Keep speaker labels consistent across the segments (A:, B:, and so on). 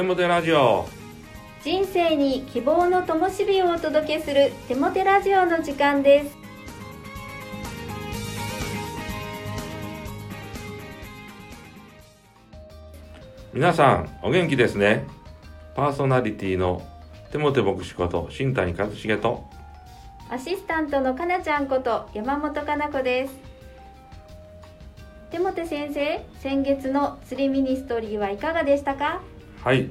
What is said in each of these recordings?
A: テモテラジオ。
B: 人生に希望の灯火をお届けするテモテラジオの時間です。
A: 皆さんお元気ですね？パーソナリティのテモテ牧師こと新谷和重と。
B: アシスタントのかなちゃんこと山本かな子です。テモテ先生先月の釣りミニストリーはいかがでしたか？
A: はい。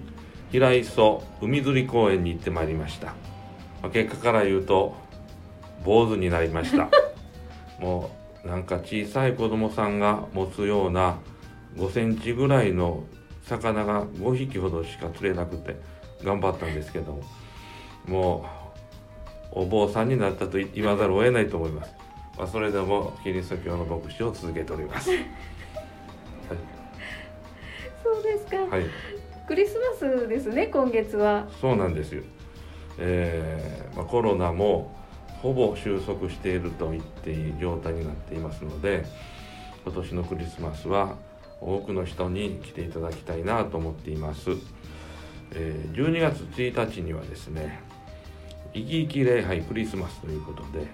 A: 平磯海釣り公園に行ってまいりました。まあ結果から言うと坊主になりました。もうなんか小さい子供さんが持つような5センチぐらいの魚が5匹ほどしか釣れなくて頑張ったんですけども。うお坊さんになったと言わざるを得ないと思います、まあ、それでもキリスト教の牧師を続けております。
B: そうですか、
A: はい、はい
B: クリスマスですね今月は。
A: そうなんですよ、えーまあ、コロナもほぼ収束していると言っていい状態になっていますので今年のクリスマスは多くの人に来ていただきたいなと思っています、えー12月1日にはですね生き生き礼拝クリスマスということで、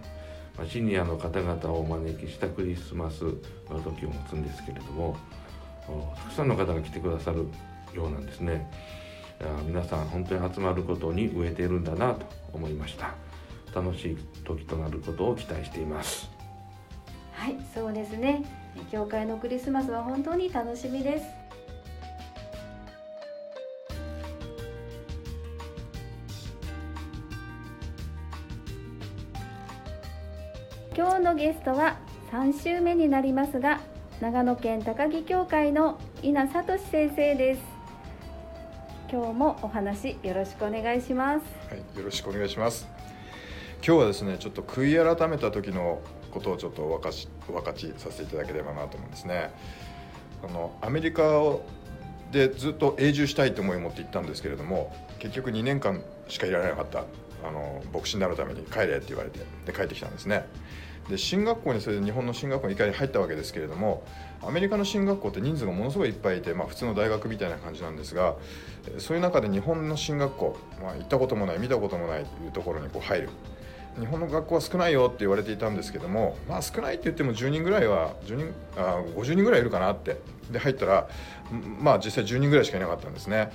A: まシニアの方々をお招きしたクリスマスの時を持つんですけれどもたくさんの方が来てくださるようなんですね。皆さん本当に集まることに飢えているんだなと思いました。楽しい時となることを期待しています。
B: はいそうですね。教会のクリスマスは本当に楽しみです。今日のゲストは3週目になりますが長野県高木教会の稲聡先生です。今日もお話よろしくお願いします
C: はい、よろしくお願いします。今日はですね、ちょっと悔い改めた時のことをちょっとお分かし分かちさせていただければなと思うんですね。あのアメリカをでずっと永住したいと思いを持って行ったんですけれども、結局2年間しかいられなかった。あの牧師になるために帰れって言われてで帰ってきたんですね。で進学校にそれで日本の進学校に1回入ったわけですけれどもアメリカの進学校って人数がものすごいいっぱいいて、まあ、普通の大学みたいな感じなんですがそういう中で日本の進学校、まあ、行ったこともない見たこともないというところにこう入る。日本の学校は少ないよって言われていたんですけどもまあ少ないって言っても10人ぐらいは10人あ50人ぐらいいるかなって。で入ったらまあ実際10人ぐらいしかいなかったんですね。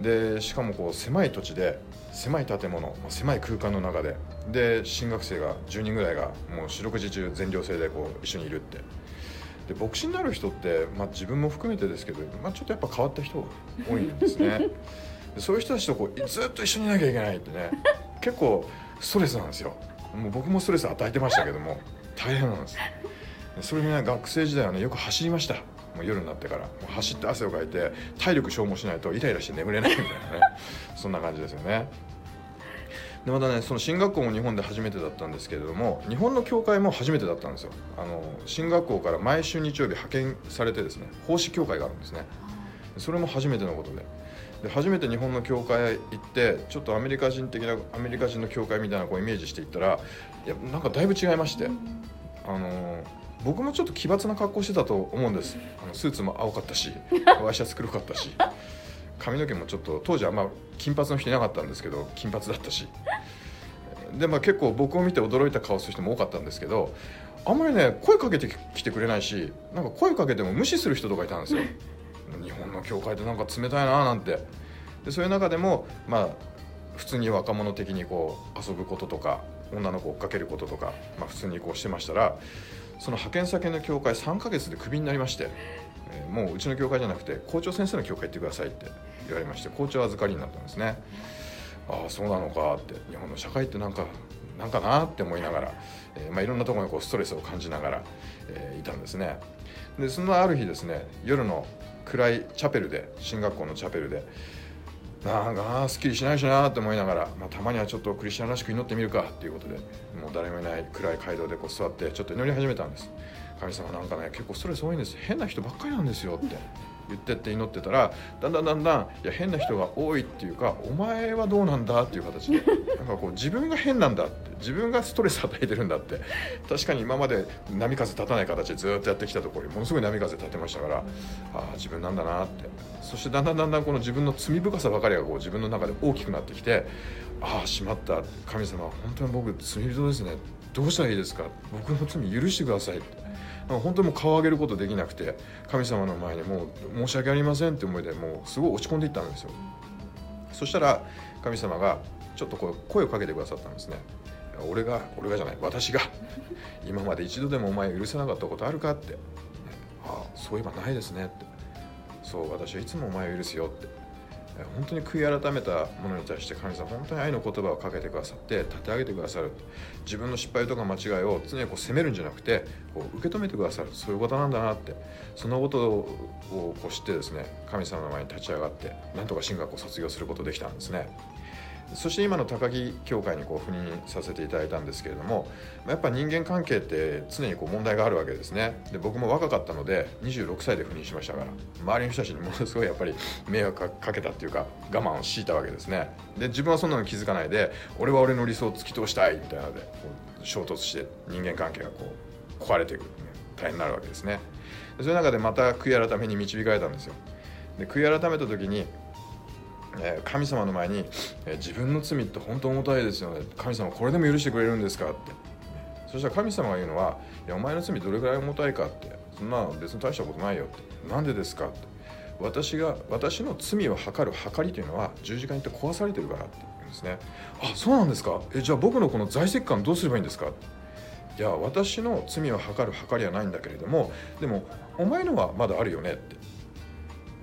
C: でしかもこう狭い土地で狭い建物まあ狭い空間の中でで進学生が10人ぐらいがもう四六時中全寮制でこう一緒にいるって。で牧師になる人って、まあ、自分も含めてですけど、まあ、ちょっとやっぱ変わった人が多いんですね。でそういう人たちとこうずっと一緒にいなきゃいけないってね。結構ストレスなんですよ。もう僕もストレス与えてましたけども大変なんです。でそれにね学生時代はねよく走りました。もう夜になってから。もう走って汗をかいて体力消耗しないとイライラして眠れないみたいなね。そんな感じですよねでまたねその進学校も日本で初めてだったんですけれども日本の教会も初めてだったんですよ。あの進学校から毎週日曜日派遣されてですね奉仕教会があるんですね。それも初めてのことで。で初めて日本の教会へ行ってちょっとアメリカ人的なアメリカ人の教会みたいなこうイメージしていったらいやなんかだいぶ違いまして。あの僕もちょっと奇抜な格好してたと思うんです。あのスーツも青かったしワイシャツ黒かったし髪の毛もちょっと当時あんま金髪の人いなかったんですけど金髪だったし。でまあ結構僕を見て驚いた顔する人も多かったんですけどあんまりね声かけてきてくれないしなんか声かけても無視する人とかいたんですよ。日本の教会ってなんか冷たいななんて。でそういう中でもまあ普通に若者的にこう遊ぶこととか女の子を追っかけることとか、まあ、普通にこうしてましたらその派遣先の教会3ヶ月でクビになりまして、えーもううちの教会じゃなくて校長先生の教会行ってくださいって言われまして校長預かりになったんですね。ああそうなのかって日本の社会ってなんかなんかなって思いながら、えーまあ、いろんなところにこうストレスを感じながら、えーいたんですね。でそんなある日ですね夜の暗いチャペルで進学校のチャペルでなんかすっきりしないしなって思いながら、まあ、たまにはちょっとクリスチャンらしく祈ってみるかっていうことでもう誰もいない暗い街道でこう座ってちょっと祈り始めたんです。神様なんかね結構ストレス多いんです。変な人ばっかりなんですよって言ってって祈ってたらだんだんだんだんいや変な人が多いっていうかお前はどうなんだ？っていう形で なんかこう自分が変なんだって自分がストレス与えてるんだって確かに今まで波風立たない形でずっとやってきたところにものすごい波風立てましたからああ自分なんだなって。そしてだんだんだんだんこの自分の罪深さばかりがこう自分の中で大きくなってきてああしまった。神様本当に僕罪人ですね。どうしたらいいですか？僕の罪許してくださいって。本当にもう顔を上げることできなくて神様の前にもう申し訳ありませんって思いでもうすごい落ち込んでいったんですよ。そしたら神様がちょっと声をかけてくださったんですね。俺が俺がじゃない私が今まで一度でもお前許せなかったことあるかって。ああそういえばないですねって。そう私はいつもお前を許すよって。本当に悔い改めたものに対して神様本当に愛の言葉をかけてくださって立て上げてくださる。自分の失敗とか間違いを常にこう責めるんじゃなくてこう受け止めてくださる。そういうことなんだなって。そのことをこう知ってですね神様の前に立ち上がってなんとか進学を卒業することできたんですね。そして今の高木教会にこう赴任させていただいたんですけれどもやっぱ人間関係って常にこう問題があるわけですね。で僕も若かったので26歳で赴任しましたから周りの人たちにものすごいやっぱり迷惑かけたっていうか我慢を強いたわけですね。で自分はそんなの気づかないで俺は俺の理想を突き通したいみたいなので衝突して人間関係がこう壊れていく大変になるわけですね。そういう中でまた悔い改めに導かれたんですよ。で悔い改めた時にえ神様の前に、え自分の罪って本当重たいですよね。神様これでも許してくれるんですかって。そしたら神様が言うのは「いやお前の罪どれぐらい重たいか」って「そんな別に大したことないよ」って「なんでですか?」って。私が私の罪を測る測りというのは十字架に行って壊されてるからって。言うんですね。あそうなんですか。えじゃあ僕のこの在籍感どうすればいいんですかいや私の罪を測る測りはないんだけれどもでもお前のはまだあるよねって。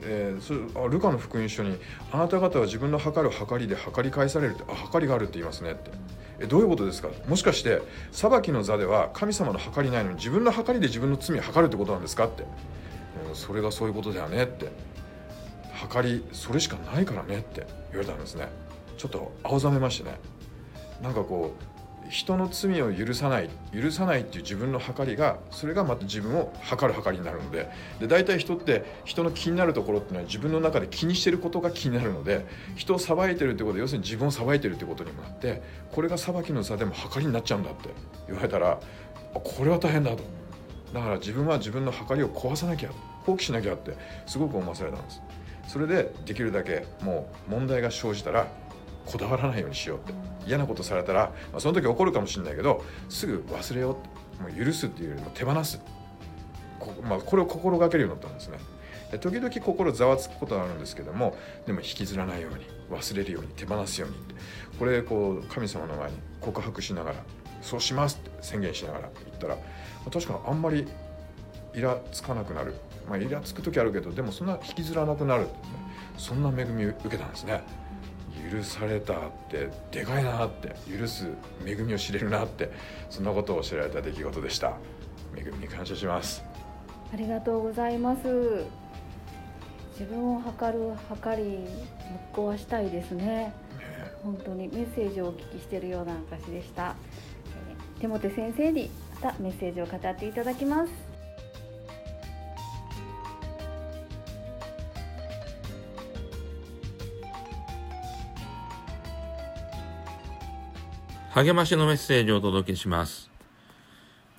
C: えー、そあルカの福音書に「あなた方は自分の測る測りで測り返される」って「あ測りがある」って言いますねって。えどういうことですか？もしかして裁きの座では神様の測りないのに自分の測りで自分の罪を測るってことなんですかって、うん、それがそういうことだよねって。測りそれしかないからねって言われたんですね。ちょっと青ざめましてね。なんかこう人の罪を許さない許さないっていう自分の計りがそれがまた自分を測る計りになるのでで大体人って人の気になるところっていうのは自分の中で気にしてることが気になるので人を裁いてるってことは要するに自分を裁いてるってことにもなってこれが裁きの差でも計りになっちゃうんだって言われたらこれは大変だと。だから自分は自分の計りを壊さなきゃ放棄しなきゃってすごく思わされたんです。それでできるだけもう問題が生じたらこだわらないようにしようって嫌なことされたら、まあ、その時怒るかもしれないけどすぐ忘れようってもう許すっていうよりも手放す。こ,、まあ、これを心がけるようになったんですね。で時々心ざわつくことがあるんですけどもでも引きずらないように忘れるように手放すようにって。これこう神様の前に告白しながらそうしますって宣言しながら言ったら確かにあんまりイラつかなくなる。まあイラつく時あるけどでもそんな引きずらなくなるって、ね、そんな恵みを受けたんですね。許されたってでかいなって許す恵みを知れるなってそんなことを知られた出来事でした。恵みに感謝します。
B: ありがとうございます。自分を測る測りぶっ壊したいですね、ね、本当にメッセージをお聞きしているような証でした、え手元先生にまたメッセージを語っていただきます
A: 励ましのメッセージをお届けします。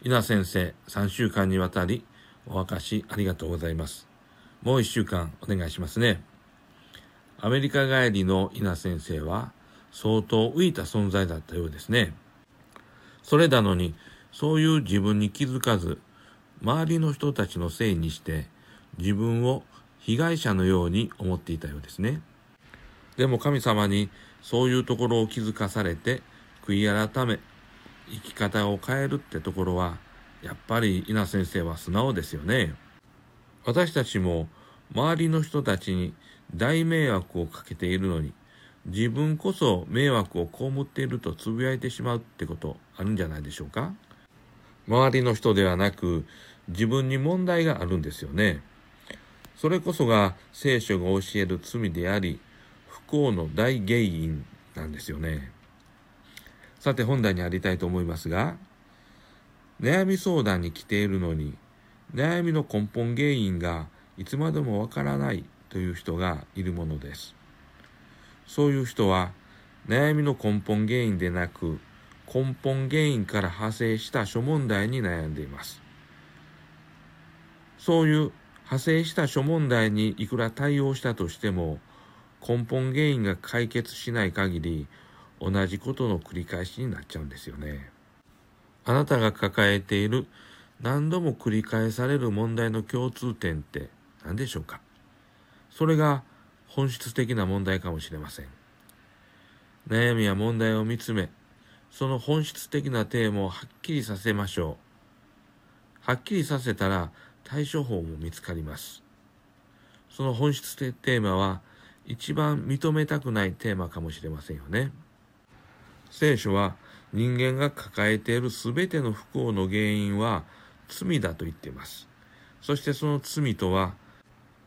A: 稲先生、3週間にわたりお明かしありがとうございます。もう1週間お願いしますね。アメリカ帰りの稲先生は相当浮いた存在だったようですね。それなのに、そういう自分に気づかず、周りの人たちのせいにして自分を被害者のように思っていたようですね。でも神様にそういうところを気づかされて悔い改め、生き方を変えるってところは、やっぱり稲先生は素直ですよね。私たちも周りの人たちに大迷惑をかけているのに、自分こそ迷惑を被っているとつぶやいてしまうってことあるんじゃないでしょうか周りの人ではなく自分に問題があるんですよね。それこそが聖書が教える罪であり、不幸の大原因なんですよね。さて本題にありたいと思いますが、悩み相談に来ているのに、悩みの根本原因がいつまでもわからないという人がいるものです。そういう人は悩みの根本原因でなく根本原因から派生した諸問題に悩んでいます。そういう派生した諸問題にいくら対応したとしても根本原因が解決しない限り同じことの繰り返しになっちゃうんですよね。あなたが抱えている何度も繰り返される問題の共通点って何でしょうか？それが本質的な問題かもしれません。悩みや問題を見つめ、その本質的なテーマをはっきりさせましょう。はっきりさせたら対処法も見つかります。その本質的テーマは一番認めたくないテーマかもしれませんよね。聖書は人間が抱えているすべての不幸の原因は罪だと言っています。そしてその罪とは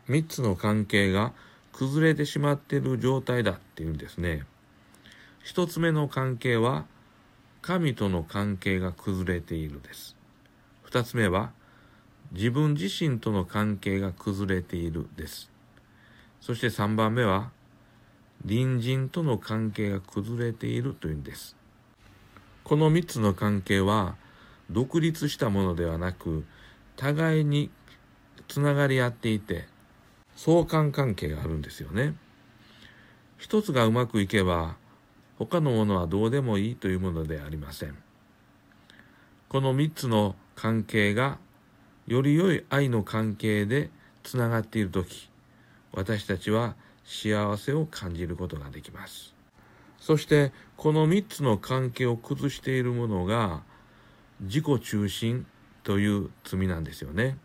A: 三つの関係が崩れてしまっている状態だっていうんですね。一つ目の関係は神との関係が崩れているです。二つ目は自分自身との関係が崩れているです。そして三番目は隣人との関係が崩れているというんです。この三つの関係は独立したものではなく互いにつながり合っていて相関関係があるんですよね。一つがうまくいけば他のものはどうでもいいというものでありません。この三つの関係がより良い愛の関係でつながっているとき、私たちは幸せを感じることができます。そしてこの3つの関係を崩しているものが自己中心という罪なんですよね。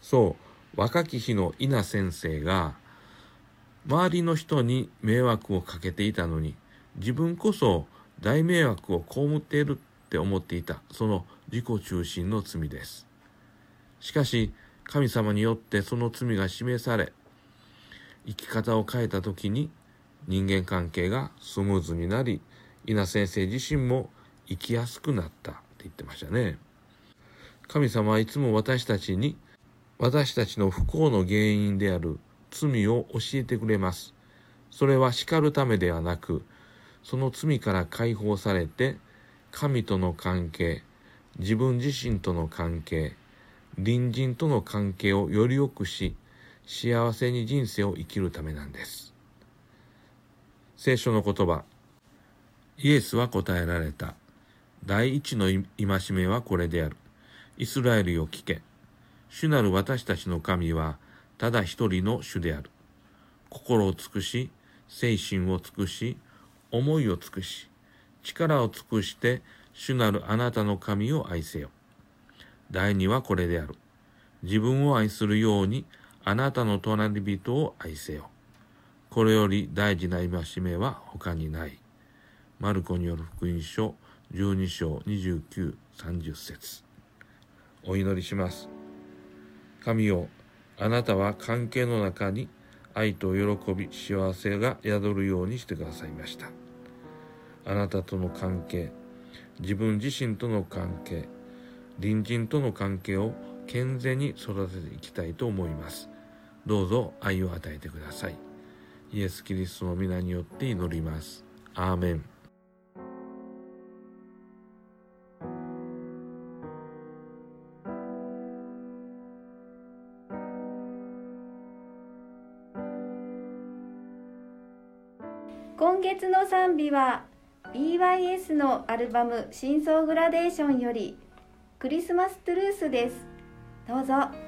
A: そう、若き日の稲先生が周りの人に迷惑をかけていたのに自分こそ大迷惑を被っているって思っていたその自己中心の罪です。しかし神様によってその罪が示され生き方を変えた時に人間関係がスムーズになり稲先生自身も生きやすくなったって言ってましたね。神様はいつも私たちに私たちの不幸の原因である罪を教えてくれます。それは叱るためではなくその罪から解放されて神との関係自分自身との関係隣人との関係をより良くし幸せに人生を生きるためなんです。聖書の言葉、イエスは答えられた。第一の戒めはこれである。イスラエルよ聞け。主なる私たちの神は、ただ一人の主である。心を尽くし、精神を尽くし、思いを尽くし、力を尽くして、主なるあなたの神を愛せよ。第二はこれである。自分を愛するようにあなたの隣人を愛せよ。これより大事な戒めは他にない。マルコによる福音書12章29、30節お祈りします。神よ、あなたは関係の中に愛と喜び、幸せが宿るようにしてくださいました。あなたとの関係、自分自身との関係、隣人との関係を健全に育てていきたいと思います。どうぞ愛を与えてください。イエス・キリストの皆によって祈ります。アーメン。
B: 今月の賛美は BYS のアルバム「真相グラデーション」より「クリスマストゥルース」ですどうぞ。